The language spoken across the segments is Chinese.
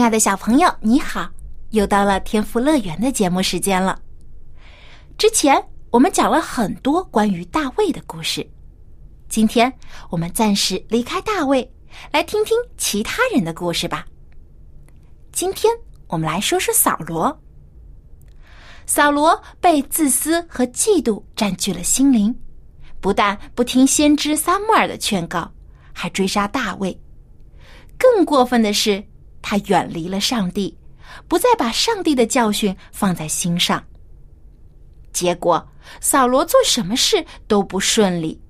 亲爱的小朋友，你好！又到了天赋乐园的节目时间了。之前我们讲了很多关于大卫的故事，今天我们暂时离开大卫，来听听其他人的故事吧。今天我们来说说扫罗。扫罗被自私和嫉妒占据了心灵，不但不听先知撒母耳的劝告，还追杀大卫。更过分的是。他远离了上帝，不再把上帝的教训放在心上。结果，扫罗做什么事都不顺利，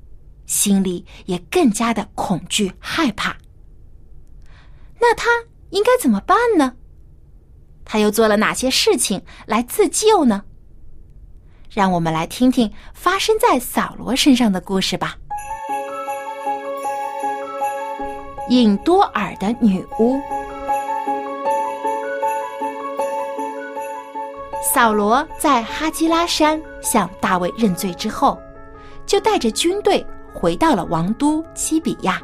心里也更加的恐惧害怕。那他应该怎么办呢？他又做了哪些事情来自救呢？让我们来听听发生在扫罗身上的故事吧。隐多尔的女巫。扫罗在哈基拉山向大卫认罪之后，就带着军队回到了王都基比亚。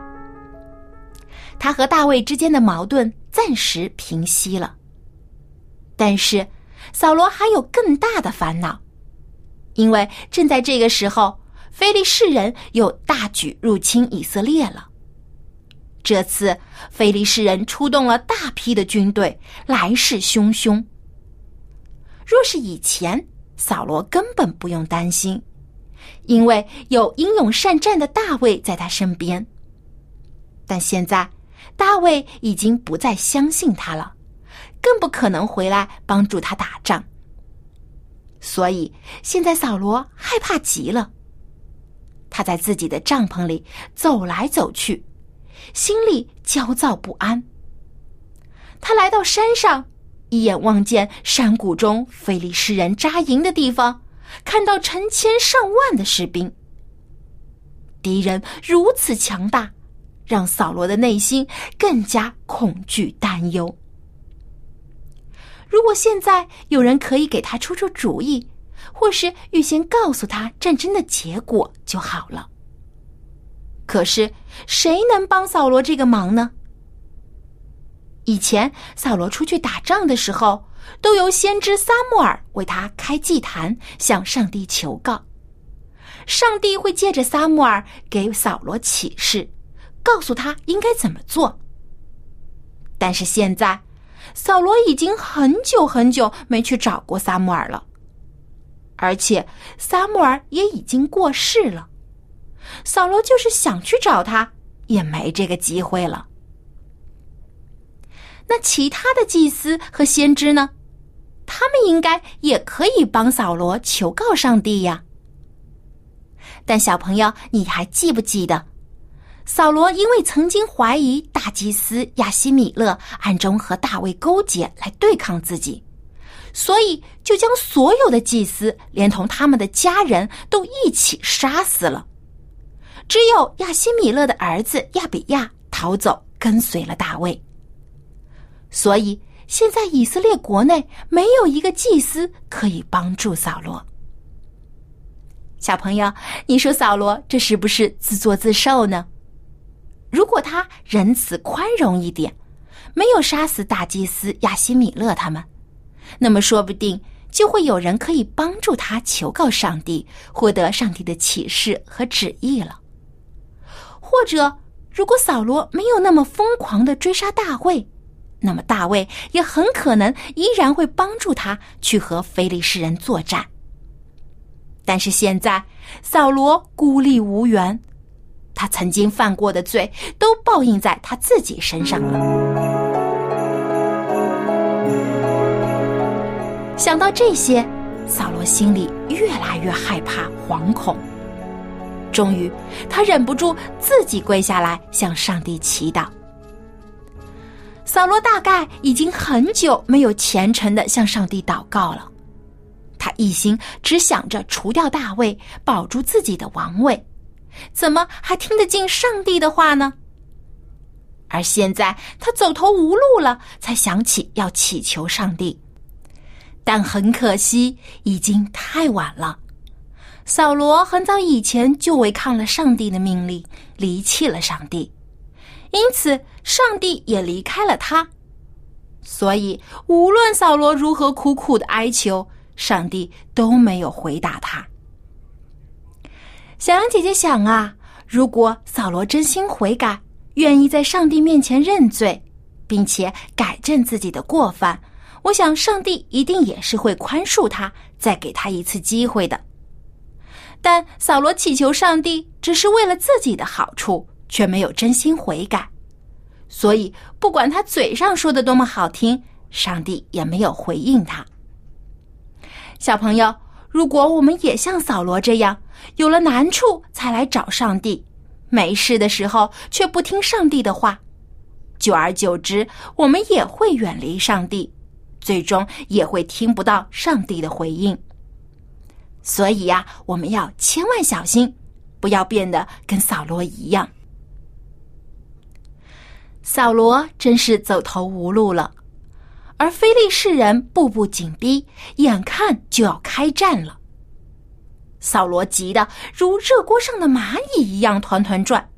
他和大卫之间的矛盾暂时平息了，但是扫罗还有更大的烦恼，因为正在这个时候，非利士人又大举入侵以色列了。这次非利士人出动了大批的军队，来势汹汹。若是以前，扫罗根本不用担心，因为有英勇善战的大卫在他身边。但现在，大卫已经不再相信他了，更不可能回来帮助他打仗。所以，现在扫罗害怕极了。他在自己的帐篷里走来走去，心里焦躁不安。他来到山上。一眼望见山谷中菲利士人扎营的地方，看到成千上万的士兵。敌人如此强大，让扫罗的内心更加恐惧担忧。如果现在有人可以给他出出主意，或是预先告诉他战争的结果就好了。可是谁能帮扫罗这个忙呢？以前扫罗出去打仗的时候，都由先知撒母耳为他开祭坛，向上帝求告。上帝会借着撒母耳给扫罗启示，告诉他应该怎么做。但是现在，扫罗已经很久很久没去找过撒母耳了，而且撒母耳也已经过世了。扫罗就是想去找他，也没这个机会了。那其他的祭司和先知呢？他们应该也可以帮扫罗求告上帝呀。但小朋友，你还记不记得，扫罗因为曾经怀疑大祭司亚西米勒暗中和大卫勾结来对抗自己，所以就将所有的祭司连同他们的家人都一起杀死了。只有亚西米勒的儿子亚比亚逃走，跟随了大卫。所以，现在以色列国内没有一个祭司可以帮助扫罗。小朋友，你说扫罗这是不是自作自受呢？如果他仁慈宽容一点，没有杀死大祭司亚西米勒他们，那么说不定就会有人可以帮助他求告上帝，获得上帝的启示和旨意了。或者，如果扫罗没有那么疯狂的追杀大卫。那么大卫也很可能依然会帮助他去和非利士人作战。但是现在扫罗孤立无援，他曾经犯过的罪都报应在他自己身上了。想到这些，扫罗心里越来越害怕、惶恐。终于，他忍不住自己跪下来向上帝祈祷。扫罗大概已经很久没有虔诚的向上帝祷告了，他一心只想着除掉大卫，保住自己的王位，怎么还听得进上帝的话呢？而现在他走投无路了，才想起要祈求上帝，但很可惜，已经太晚了。扫罗很早以前就违抗了上帝的命令，离弃了上帝，因此上帝也离开了他。所以，无论扫罗如何苦苦的哀求，上帝都没有回答他。小羊姐姐想啊，如果扫罗真心悔改，愿意在上帝面前认罪，并且改正自己的过犯，我想上帝一定也是会宽恕他，再给他一次机会的。但扫罗祈求上帝只是为了自己的好处，却没有真心悔改，所以不管他嘴上说的多么好听，上帝也没有回应他。小朋友，如果我们也像扫罗这样，有了难处才来找上帝，没事的时候却不听上帝的话，久而久之，我们也会远离上帝，最终也会听不到上帝的回应。所以呀，我们要千万小心，不要变得跟扫罗一样。扫罗真是走投无路了，而非利士人步步紧逼，眼看就要开战了。扫罗急得如热锅上的蚂蚁一样团团转，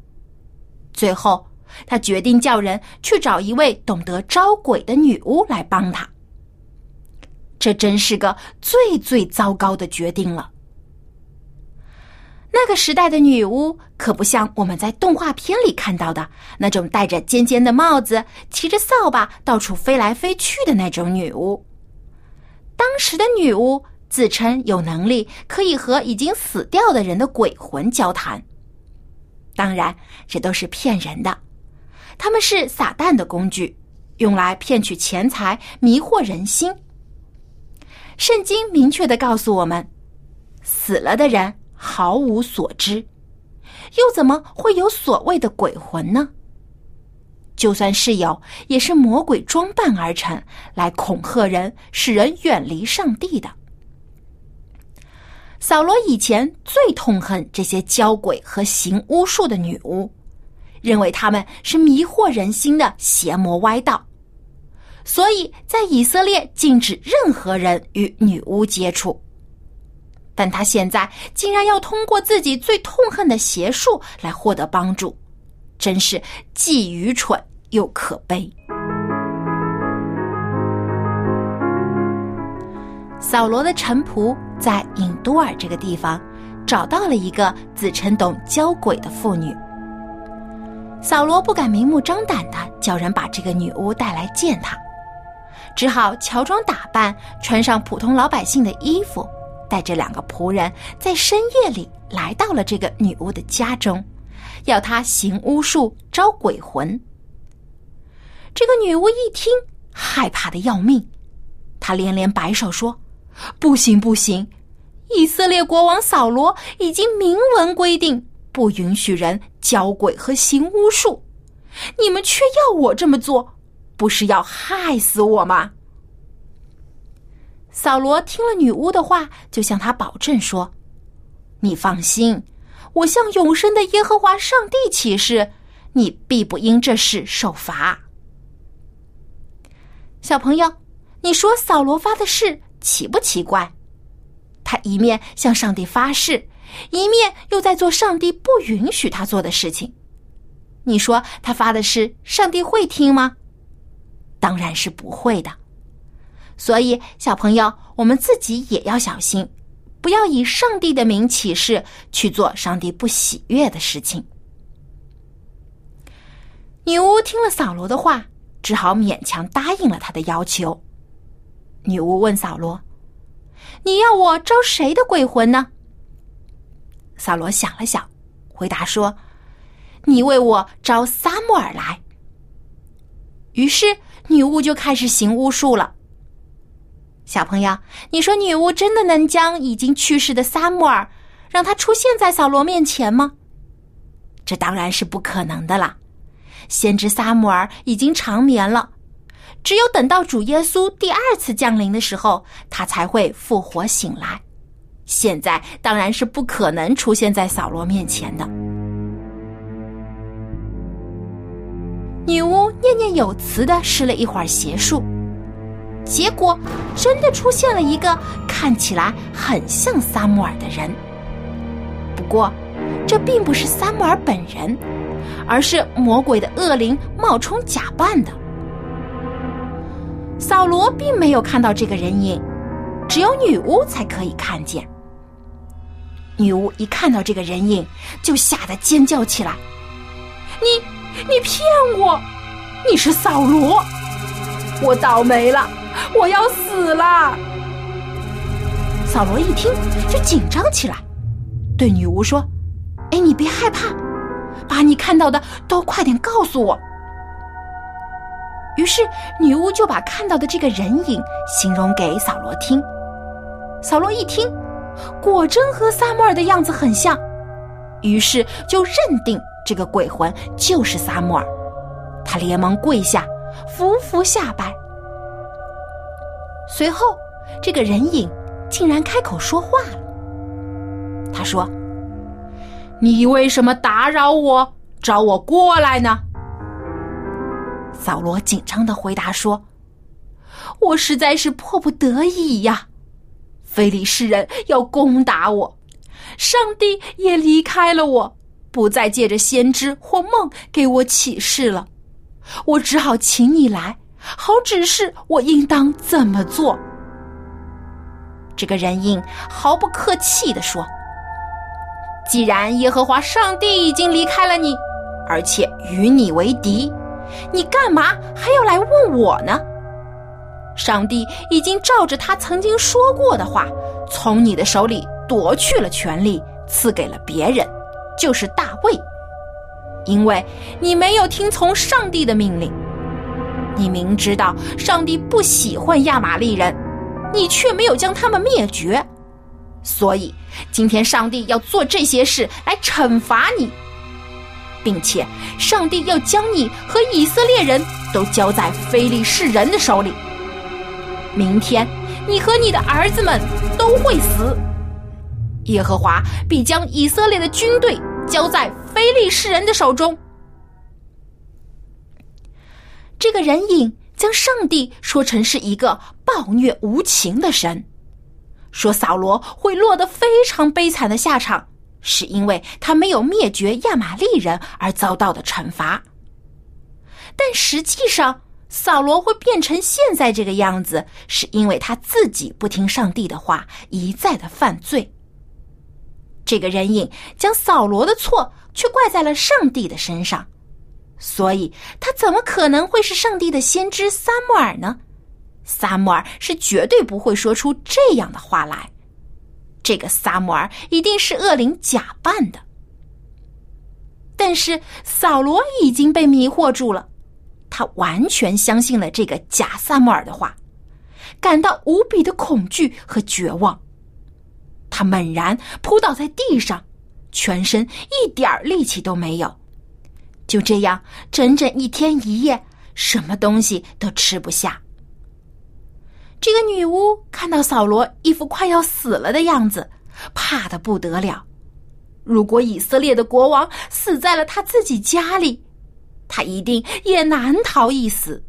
最后他决定叫人去找一位懂得招鬼的女巫来帮他。这真是个最最糟糕的决定了。那个时代的女巫可不像我们在动画片里看到的那种戴着尖尖的帽子、骑着扫把到处飞来飞去的那种女巫。当时的女巫自称有能力可以和已经死掉的人的鬼魂交谈，当然这都是骗人的，他们是撒旦的工具，用来骗取钱财、迷惑人心。圣经明确的告诉我们，死了的人毫无所知，又怎么会有所谓的鬼魂呢？就算是有，也是魔鬼装扮而成，来恐吓人，使人远离上帝的。扫罗以前最痛恨这些教鬼和行巫术的女巫，认为他们是迷惑人心的邪魔歪道。所以在以色列禁止任何人与女巫接触，但他现在竟然要通过自己最痛恨的邪术来获得帮助，真是既愚蠢又可悲。扫罗的臣仆在隐都尔这个地方找到了一个自称懂教鬼的妇女，扫罗不敢明目张胆的叫人把这个女巫带来见他。只好乔装打扮，穿上普通老百姓的衣服，带着两个仆人，在深夜里来到了这个女巫的家中，要她行巫术招鬼魂。这个女巫一听，害怕的要命，她连连摆手说：“不行，不行！以色列国王扫罗已经明文规定，不允许人教鬼和行巫术，你们却要我这么做。”不是要害死我吗？扫罗听了女巫的话，就向他保证说：“你放心，我向永生的耶和华上帝起誓，你必不因这事受罚。”小朋友，你说扫罗发的誓奇不奇怪？他一面向上帝发誓，一面又在做上帝不允许他做的事情。你说他发的誓，上帝会听吗？当然是不会的，所以小朋友，我们自己也要小心，不要以上帝的名起誓去做上帝不喜悦的事情。女巫听了扫罗的话，只好勉强答应了他的要求。女巫问扫罗：“你要我招谁的鬼魂呢？”扫罗想了想，回答说：“你为我招撒母耳来。”于是。女巫就开始行巫术了。小朋友，你说女巫真的能将已经去世的撒母耳让他出现在扫罗面前吗？这当然是不可能的啦。先知撒母耳已经长眠了，只有等到主耶稣第二次降临的时候，他才会复活醒来。现在当然是不可能出现在扫罗面前的。女巫念念有词的施了一会儿邪术，结果真的出现了一个看起来很像撒母耳的人。不过，这并不是撒母耳本人，而是魔鬼的恶灵冒充假扮的。扫罗并没有看到这个人影，只有女巫才可以看见。女巫一看到这个人影，就吓得尖叫起来：“你，你骗我！你是扫罗！我倒霉了，我要死了！”扫罗一听就紧张起来，对女巫说：“哎，你别害怕，把你看到的都快点告诉我。”于是女巫就把看到的这个人影形容给扫罗听。扫罗一听。果真和萨摩尔的样子很像，于是就认定这个鬼魂就是萨摩尔。他连忙跪下，伏伏下拜。随后，这个人影竟然开口说话了。他说：“你为什么打扰我，找我过来呢？”扫罗紧张的回答说：“我实在是迫不得已呀。”非利士人要攻打我，上帝也离开了我，不再借着先知或梦给我启示了。我只好请你来，好指示我应当怎么做。这个人应毫不客气的说：“既然耶和华上帝已经离开了你，而且与你为敌，你干嘛还要来问我呢？”上帝已经照着他曾经说过的话，从你的手里夺去了权力，赐给了别人，就是大卫。因为你没有听从上帝的命令，你明知道上帝不喜欢亚玛利人，你却没有将他们灭绝，所以今天上帝要做这些事来惩罚你，并且上帝要将你和以色列人都交在非利士人的手里。明天，你和你的儿子们都会死。耶和华必将以色列的军队交在非利士人的手中。这个人影将上帝说成是一个暴虐无情的神，说扫罗会落得非常悲惨的下场，是因为他没有灭绝亚玛利人而遭到的惩罚。但实际上，扫罗会变成现在这个样子，是因为他自己不听上帝的话，一再的犯罪。这个人影将扫罗的错却怪在了上帝的身上，所以他怎么可能会是上帝的先知撒母耳呢？撒母耳是绝对不会说出这样的话来。这个撒母耳一定是恶灵假扮的。但是扫罗已经被迷惑住了。他完全相信了这个假萨摩尔的话，感到无比的恐惧和绝望。他猛然扑倒在地上，全身一点力气都没有。就这样，整整一天一夜，什么东西都吃不下。这个女巫看到扫罗一副快要死了的样子，怕的不得了。如果以色列的国王死在了他自己家里，他一定也难逃一死，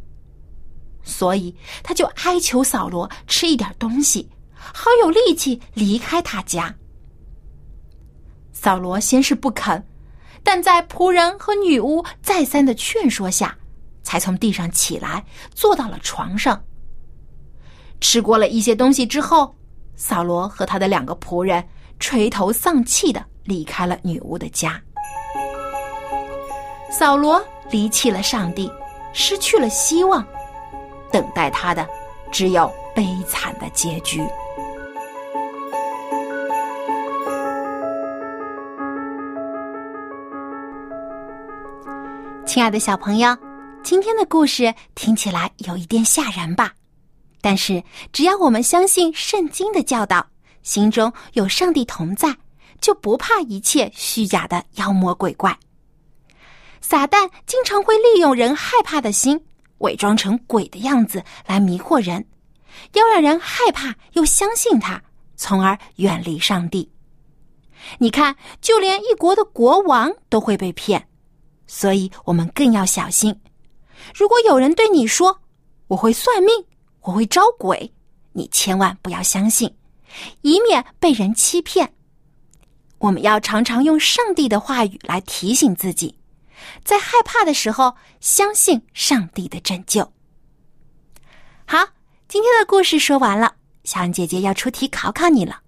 所以他就哀求扫罗吃一点东西，好有力气离开他家。扫罗先是不肯，但在仆人和女巫再三的劝说下，才从地上起来，坐到了床上。吃过了一些东西之后，扫罗和他的两个仆人垂头丧气的离开了女巫的家。扫罗。离弃了上帝，失去了希望，等待他的只有悲惨的结局。亲爱的小朋友，今天的故事听起来有一点吓人吧？但是只要我们相信圣经的教导，心中有上帝同在，就不怕一切虚假的妖魔鬼怪。撒旦经常会利用人害怕的心，伪装成鬼的样子来迷惑人，要让人害怕又相信他，从而远离上帝。你看，就连一国的国王都会被骗，所以我们更要小心。如果有人对你说“我会算命，我会招鬼”，你千万不要相信，以免被人欺骗。我们要常常用上帝的话语来提醒自己，在害怕的时候相信上帝的拯救。好，今天的故事说完了，小安姐姐要出题考考你了。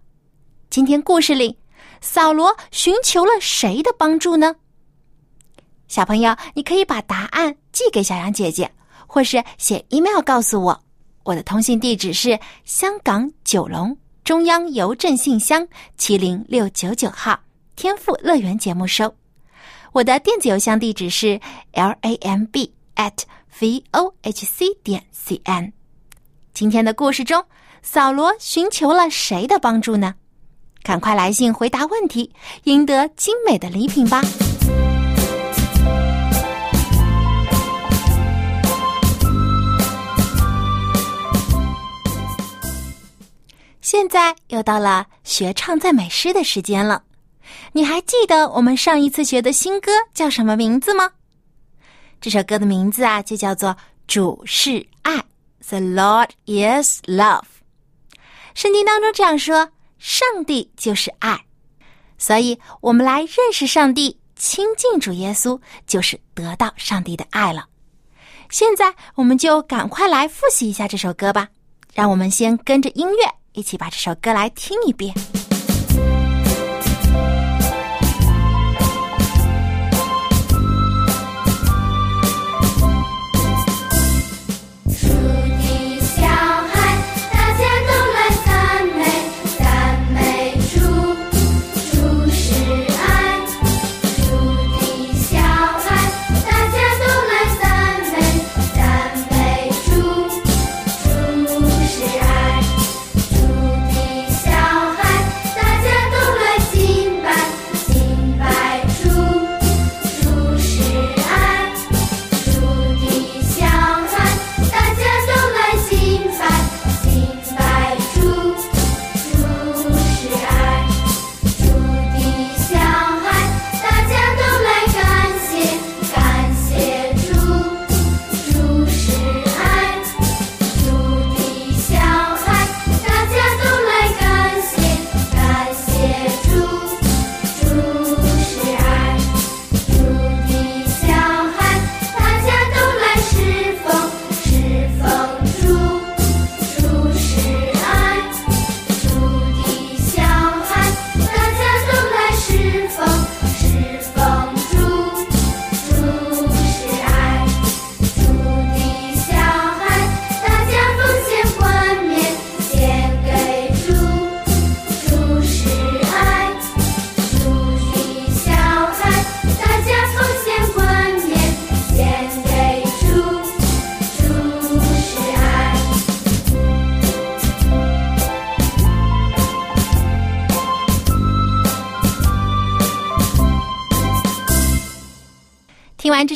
今天故事里，扫罗寻求了谁的帮助呢？小朋友，你可以把答案寄给小杨姐姐，或是写 email 告诉我。我的通信地址是香港九龙。中央邮政信箱七零六九九号，天赋乐园节目收。我的电子邮箱地址是 l a m b at v o h c 点 c n。今天的故事中，扫罗寻求了谁的帮助呢？赶快来信回答问题，赢得精美的礼品吧！现在又到了学唱赞美诗的时间了，你还记得我们上一次学的新歌叫什么名字吗？这首歌的名字啊，就叫做《主是爱》，The Lord is Love。圣经当中这样说：“上帝就是爱。”所以，我们来认识上帝、亲近主耶稣，就是得到上帝的爱了。现在，我们就赶快来复习一下这首歌吧。让我们先跟着音乐。一起把这首歌来听一遍。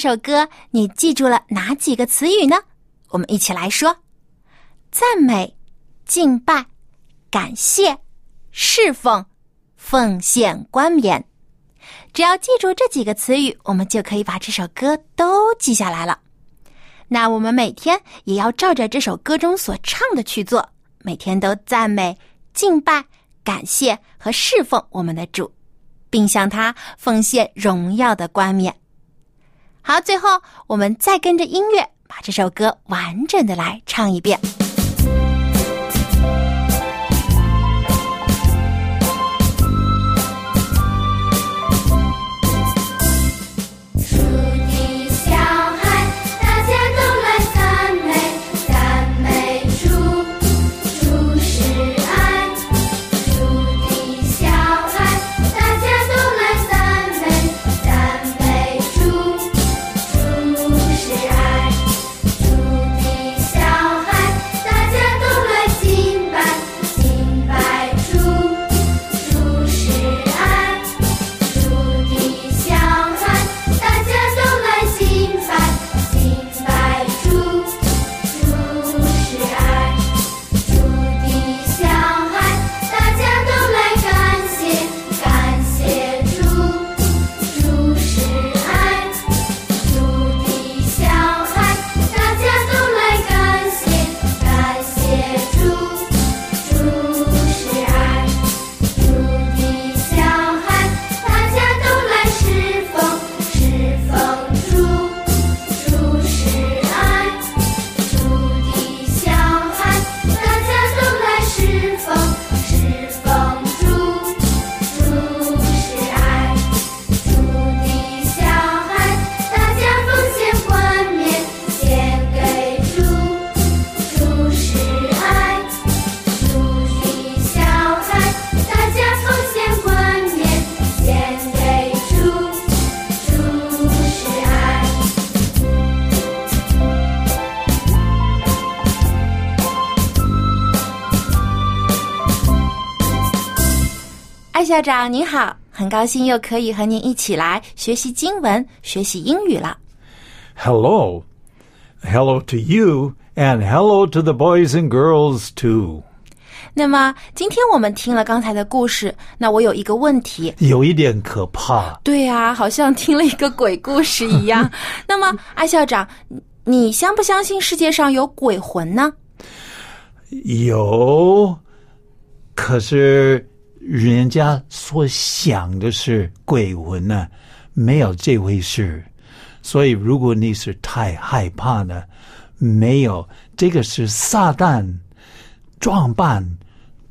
首歌，你记住了哪几个词语呢？我们一起来说：赞美、敬拜、感谢、侍奉、奉献、冠冕。只要记住这几个词语，我们就可以把这首歌都记下来了。那我们每天也要照着这首歌中所唱的去做，每天都赞美、敬拜、感谢和侍奉我们的主，并向他奉献荣耀的冠冕。好，最后我们再跟着音乐把这首歌完整的来唱一遍。校长您好，很高兴又可以和您一起来学习经文、学习英语了。Hello. Hello to you, and hello to the boys and girls, too. 那么今天我们听了刚才的故事，那我有一个问题。有一点可怕。对呀、好像听了一个鬼故事一样。那么，艾校长，你你相不相信世界上有鬼魂呢？有，可是人家所想的是鬼魂呢，没有这回事。所以，如果你是太害怕呢，没有这个是撒旦装扮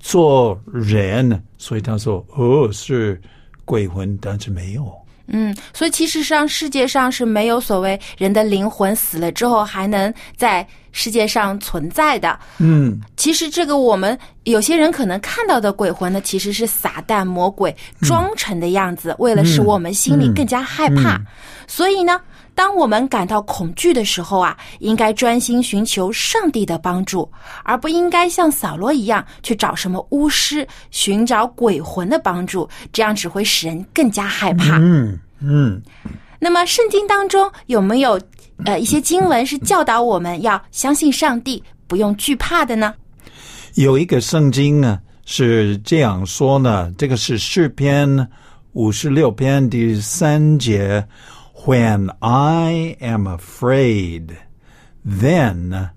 做人，所以他说哦是鬼魂，但是没有。嗯，所以其实上世界上是没有所谓人的灵魂死了之后还能在世界上存在的。嗯，其实这个我们有些人可能看到的鬼魂呢，其实是撒旦魔鬼装成的样子，为了使我们心里更加害怕。所以呢，当我们感到恐惧的时候啊，应该专心寻求上帝的帮助，而不应该像扫罗一样去找什么巫师寻找鬼魂的帮助，这样只会使人更加害怕。嗯嗯，那么圣经当中有没有呃一些经文是教导我们要相信上帝，不用惧怕的呢？有一个圣经呢是这样说呢，这个是诗篇五十六篇第三节，When I am afraid, then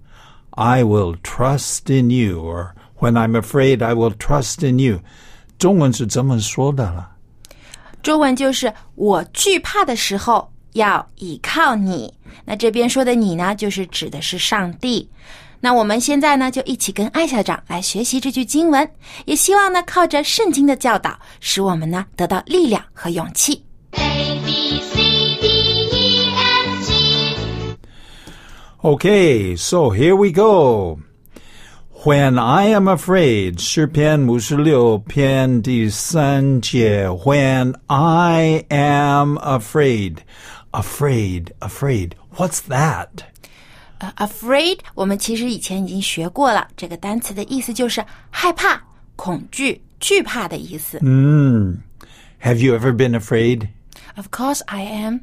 I will trust in you, or when I'm afraid, I will trust in you。中文是这么说的了。中文就是我惧怕的时候要倚靠你。那这边说的你呢，就是指的是上帝。那我们现在呢，就一起跟艾校长来学习这句经文，也希望呢，靠着圣经的教导，使我们呢得到力量和勇气。A B Okay, so here we go. When I am afraid, 诗篇五十六篇第三节。When I am afraid, afraid, afraid. What's that? 呃、a f r a i d 我们其实以前已经学过了，这个单词的意思就是害怕、恐惧、惧怕的意思。 Hmm. Have you ever been afraid? Of course I am。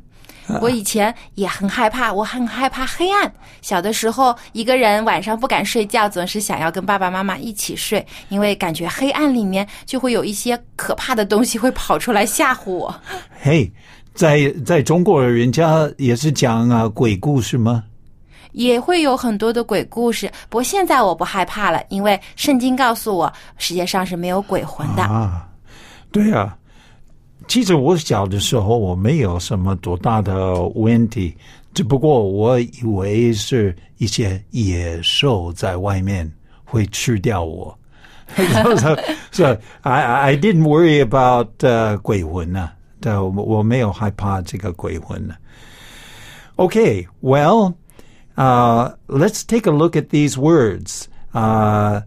我以前也很害怕，我很害怕黑暗。小的时候，一个人晚上不敢睡觉，总是想要跟爸爸妈妈一起睡，因为感觉黑暗里面就会有一些可怕的东西会跑出来吓唬我。Hey, 在在中国人家也是讲啊鬼故事吗？也会有很多的鬼故事，不过现在我不害怕了，因为圣经告诉我，世界上是没有鬼魂的。啊，对啊。其实我小的时候我没有什么多大的问题，只不过我以为是一些野兽在外面会吃掉我。so, so, so I I didn't worry about 呃、鬼魂啊，对，我我没有害怕这个鬼魂呢。Okay, well, uh, let's take a look at these words. Uh,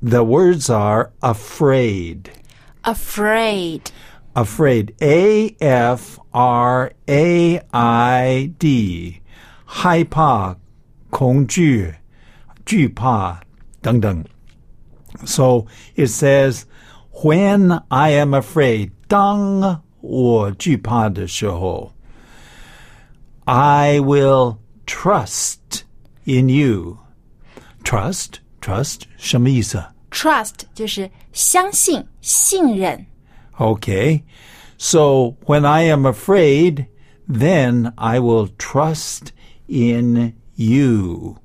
the words are afraid. Afraid， Afraid. A F R A I D. 害怕、恐惧、惧怕等等。So it says, when I am afraid, 当我惧怕的时候 I will trust in you. Trust, trust 什么意思？ trust 就是相信、信任。 Okay. So when I am afraid, then I will trust in you.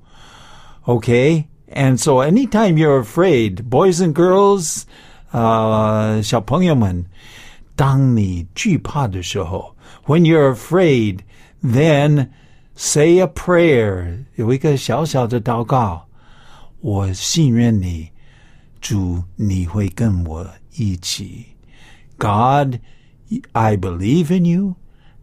Okay? And so anytime you're afraid, boys and girls, 呃，小朋友们，当你惧怕的时候，when you're afraid, then say a prayer，有一个小小的祷告。我信任你， 主，你会跟我一起。God, I believe in you,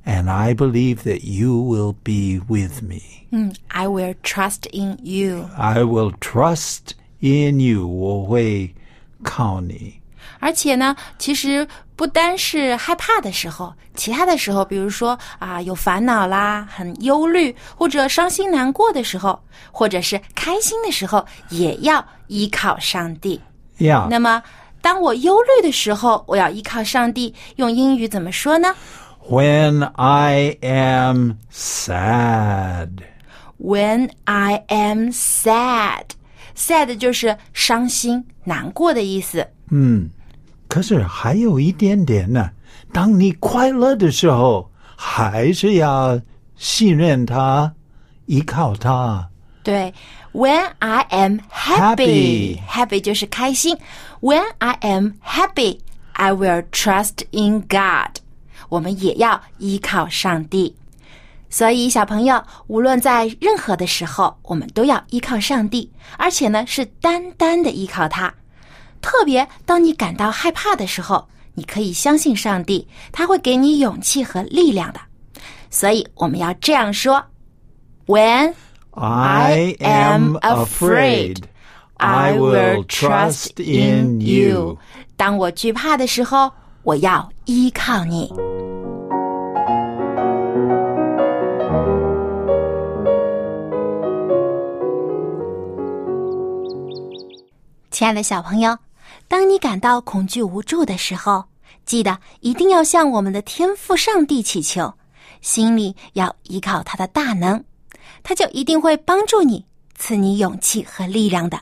and I believe that you will be with me. 嗯，I will trust in you。 I will trust in you. 我会靠你。而且呢，其实不单是害怕的时候，其他的时候，比如说啊，有烦恼啦、很忧虑或者伤心难过的时候，或者是开心的时候，也要依靠上帝。 Yeah. 那么，当我忧虑的时候，我要依靠上帝。用英语怎么说呢 When I am sad.？When I am sad, sad 就是伤心、难过的意思。嗯可是还有一点点呢，当你快乐的时候，还是要信任他，依靠他。对，When I am happy, happy 就是开心。When I am happy, I will trust in God. 我们也要依靠上帝。所以，小朋友，无论在任何的时候，我们都要依靠上帝，而且呢是单单的依靠他。特别当你感到害怕的时候，你可以相信上帝，他会给你勇气和力量的。所以，我们要这样说：When I am afraid. I will trust in you. 当我惧怕的时候，我要依靠你。亲爱的小朋友，当你感到恐惧无助的时候，记得一定要向我们的天父上帝祈求，心里要依靠他的大能，他就一定会帮助你，赐你勇气和力量的。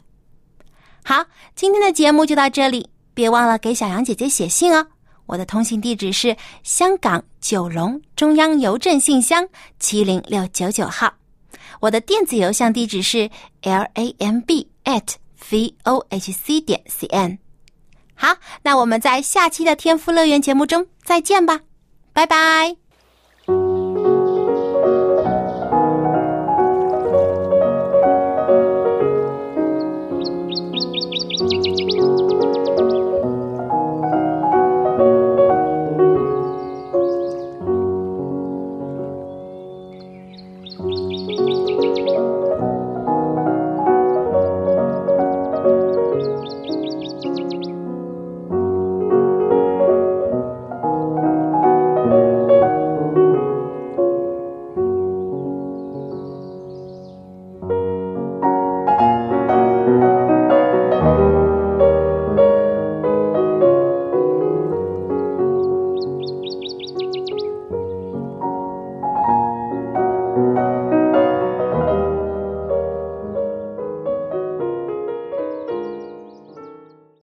好，今天的节目就到这里，别忘了给小杨姐姐写信哦。我的通信地址是香港九龙中央邮政信箱七零六九九号，我的电子邮箱地址是 l a m b at v o h c 点 c n。好，那我们在下期的天赋乐园节目中再见吧，拜拜。